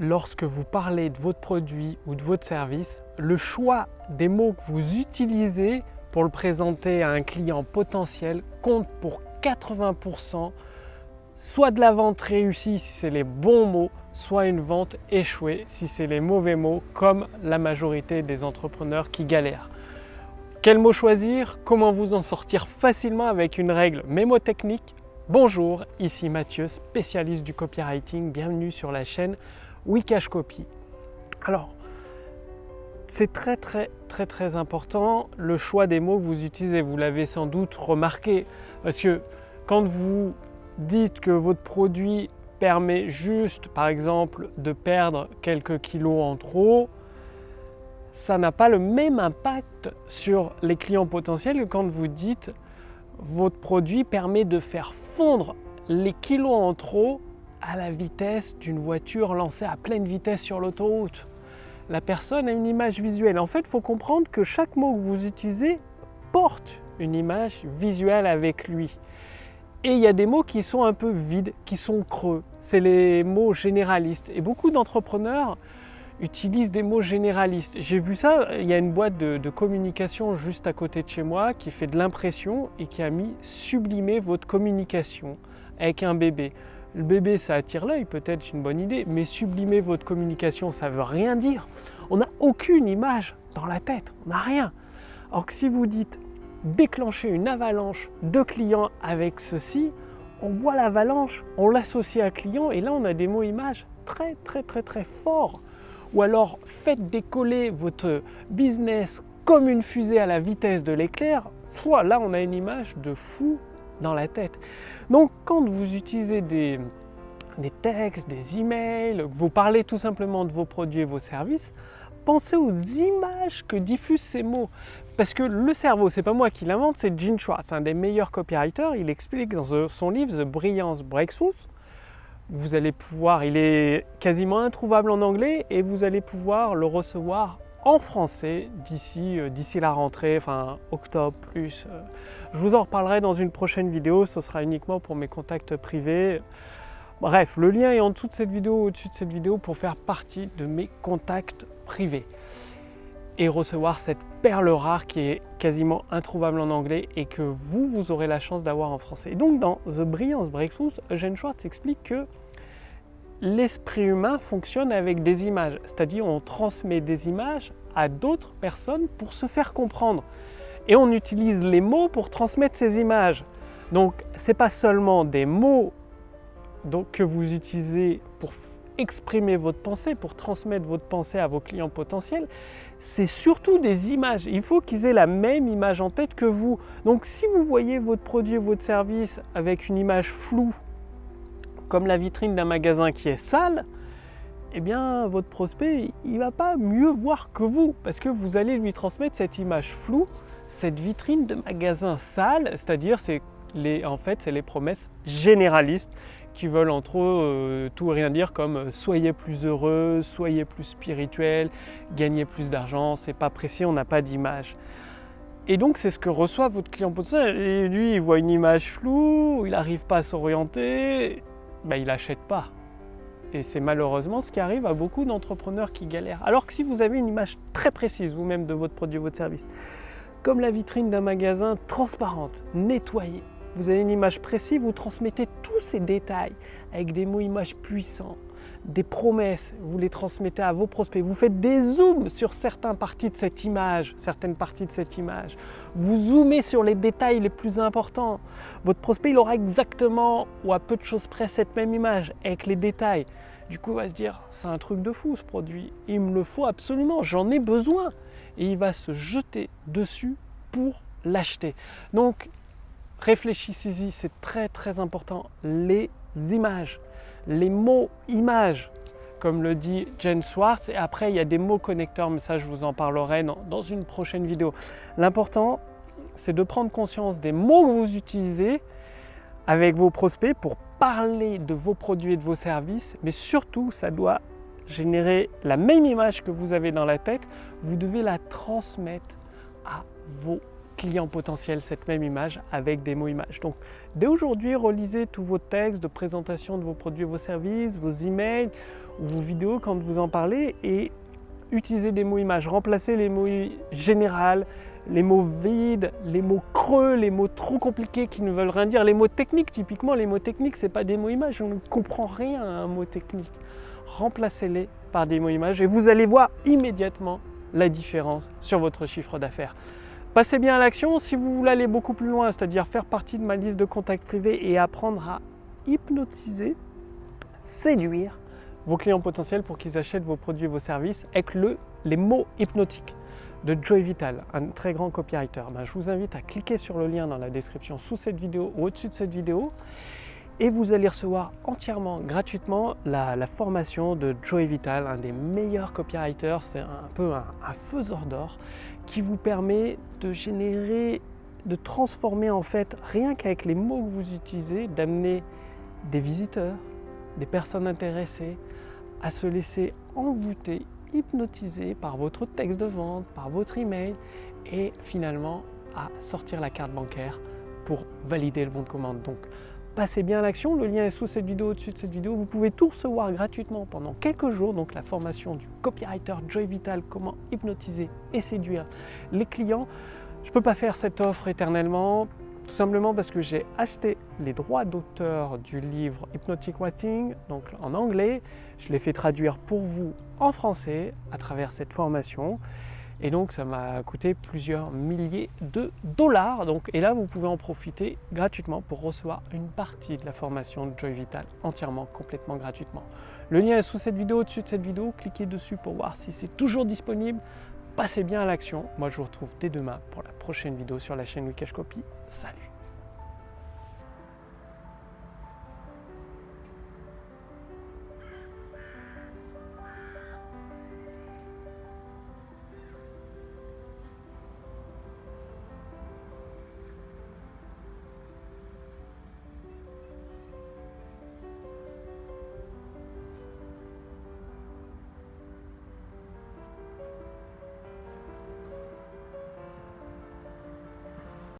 lorsque vous parlez de votre produit ou de votre service, le choix des mots que vous utilisez pour le présenter à un client potentiel compte pour 80%, soit de la vente réussie si c'est les bons mots, soit une vente échouée si c'est les mauvais mots, comme la majorité des entrepreneurs qui galèrent. Quel mot choisir? Comment vous en sortir facilement avec une règle mémotechnique? Bonjour, ici Mathieu, spécialiste du copywriting. Bienvenue sur la chaîne Wikash Copy. Alors, c'est très très très très important le choix des mots que vous utilisez. Vous l'avez sans doute remarqué parce que quand vous dites que votre produit permet juste, par exemple, de perdre quelques kilos en trop, ça n'a pas le même impact sur les clients potentiels que quand vous dites votre produit permet de faire fondre les kilos en trop à la vitesse d'une voiture lancée à pleine vitesse sur l'autoroute. La personne a une image visuelle. En fait, il faut comprendre que chaque mot que vous utilisez porte une image visuelle avec lui. Et il y a des mots qui sont un peu vides, qui sont creux. C'est les mots généralistes. Et beaucoup d'entrepreneurs utilisent des mots généralistes. J'ai vu ça, il y a une boîte de, communication juste à côté de chez moi qui fait de l'impression et qui a mis sublimer votre communication avec un bébé. Le bébé, ça attire l'œil, peut-être une bonne idée, mais sublimer votre communication, ça veut rien dire. On n'a aucune image dans la tête, on n'a rien. Or que si vous dites déclencher une avalanche de clients avec ceci, on voit l'avalanche, on l'associe à client et là on a des mots images très très très très forts. Ou alors faites décoller votre business comme une fusée à la vitesse de l'éclair, là on a une image de fou dans la tête. Donc quand vous utilisez des, des textes, des emails, vous parlez tout simplement de vos produits et vos services, pensez aux images que diffusent ces mots. Parce que le cerveau, c'est pas moi qui l'invente, c'est Gene Schwartz, un des meilleurs copywriters. Il explique dans son livre The Brilliance Breakthroughs. Vous allez pouvoir, il est quasiment introuvable en anglais et vous allez pouvoir le recevoir en français d'ici euh, d'ici la rentrée, enfin octobre plus. Euh. Je vous en reparlerai dans une prochaine vidéo, ce sera uniquement pour mes contacts privés. Bref, le lien est en dessous de cette vidéo, au-dessus de cette vidéo pour faire partie de mes contacts privés et recevoir cette perle rare qui est quasiment introuvable en anglais et que vous, vous aurez la chance d'avoir en français. donc dans The Brilliance Breakthroughs, Eugene Schwartz explique que l'esprit humain fonctionne avec des images, c'est-à-dire on transmet des images à d'autres personnes pour se faire comprendre. Et on utilise les mots pour transmettre ces images. Donc ce n'est pas seulement des mots que vous utilisez pour exprimer votre pensée, pour transmettre votre pensée à vos clients potentiels, c'est surtout des images. Il faut qu'ils aient la même image en tête que vous. Donc si vous voyez votre produit, votre service avec une image floue comme la vitrine d'un magasin qui est sale, eh bien votre prospect, il va pas mieux voir que vous parce que vous allez lui transmettre cette image floue, cette vitrine de magasin sale, c'est-à-dire c'est les en fait, c'est les promesses généralistes qui veulent entre eux euh, tout et rien dire comme euh, soyez plus heureux, soyez plus spirituel, gagnez plus d'argent, c'est pas précis, on n'a pas d'image. Et donc c'est ce que reçoit votre client potentiel. Et lui, il voit une image floue, il n'arrive pas à s'orienter, ben, il n'achète pas. Et c'est malheureusement ce qui arrive à beaucoup d'entrepreneurs qui galèrent. Alors que si vous avez une image très précise vous-même de votre produit, votre service, comme la vitrine d'un magasin transparente, nettoyée, vous avez une image précise, vous transmettez tous ces détails avec des mots images puissants, des promesses, vous les transmettez à vos prospects, vous faites des zooms sur certaines parties de cette image, certaines parties de cette image. Vous zoomez sur les détails les plus importants. Votre prospect, il aura exactement ou à peu de choses près cette même image avec les détails. Du coup, il va se dire, c'est un truc de fou ce produit, il me le faut absolument, j'en ai besoin. Et il va se jeter dessus pour l'acheter. Donc, réfléchissez-y, c'est très très important. Les images les mots images, comme le dit Jen Swartz. Et après, il y a des mots connecteurs, mais ça, je vous en parlerai dans, une prochaine vidéo. L'important, c'est de prendre conscience des mots que vous utilisez avec vos prospects pour parler de vos produits et de vos services, mais surtout, ça doit générer la même image que vous avez dans la tête. Vous devez la transmettre à vos clients potentiels cette même image avec des mots images. Donc dès aujourd'hui, relisez tous vos textes de présentation de vos produits vos services, vos emails ou vos vidéos quand vous en parlez et utilisez des mots images. Remplacez les mots général, les mots vides, les mots creux, les mots trop compliqués qui ne veulent rien dire. Les mots techniques, typiquement, les mots techniques, ce n'est pas des mots images. On ne comprend rien à un mot technique. Remplacez-les par des mots images et vous allez voir immédiatement la différence sur votre chiffre d'affaires. Passez bien à l'action si vous voulez aller beaucoup plus loin, c'est-à-dire faire partie de ma liste de contacts privés et apprendre à hypnotiser, séduire vos clients potentiels pour qu'ils achètent vos produits et vos services avec le, les mots hypnotiques de Joy Vital, un très grand copywriter. Ben, je vous invite à cliquer sur le lien dans la description sous cette vidéo ou au-dessus de cette vidéo et vous allez recevoir entièrement gratuitement la, formation de Joey Vital, un des meilleurs copywriters. C'est un peu un, un faiseur d'or qui vous permet de générer, de transformer en fait, rien qu'avec les mots que vous utilisez, d'amener des visiteurs, des personnes intéressées à se laisser envoûter, hypnotiser par votre texte de vente, par votre email et finalement à sortir la carte bancaire pour valider le bon de commande. Donc, passez bien l'action. Le lien est sous cette vidéo, au-dessus de cette vidéo. Vous pouvez tout recevoir gratuitement pendant quelques jours. Donc la formation du copywriter Joy Vital, comment hypnotiser et séduire les clients. Je ne peux pas faire cette offre éternellement, tout simplement parce que j'ai acheté les droits d'auteur du livre Hypnotic Writing, donc en anglais. Je l'ai fait traduire pour vous en français à travers cette formation. Et donc ça m'a coûté plusieurs milliers de dollars. Donc, et là, vous pouvez en profiter gratuitement pour recevoir une partie de la formation de Joy Vital entièrement, complètement gratuitement. Le lien est sous cette vidéo, au-dessus de cette vidéo. Cliquez dessus pour voir si c'est toujours disponible. Passez bien à l'action. Moi, je vous retrouve dès demain pour la prochaine vidéo sur la chaîne Wikash Copy. Salut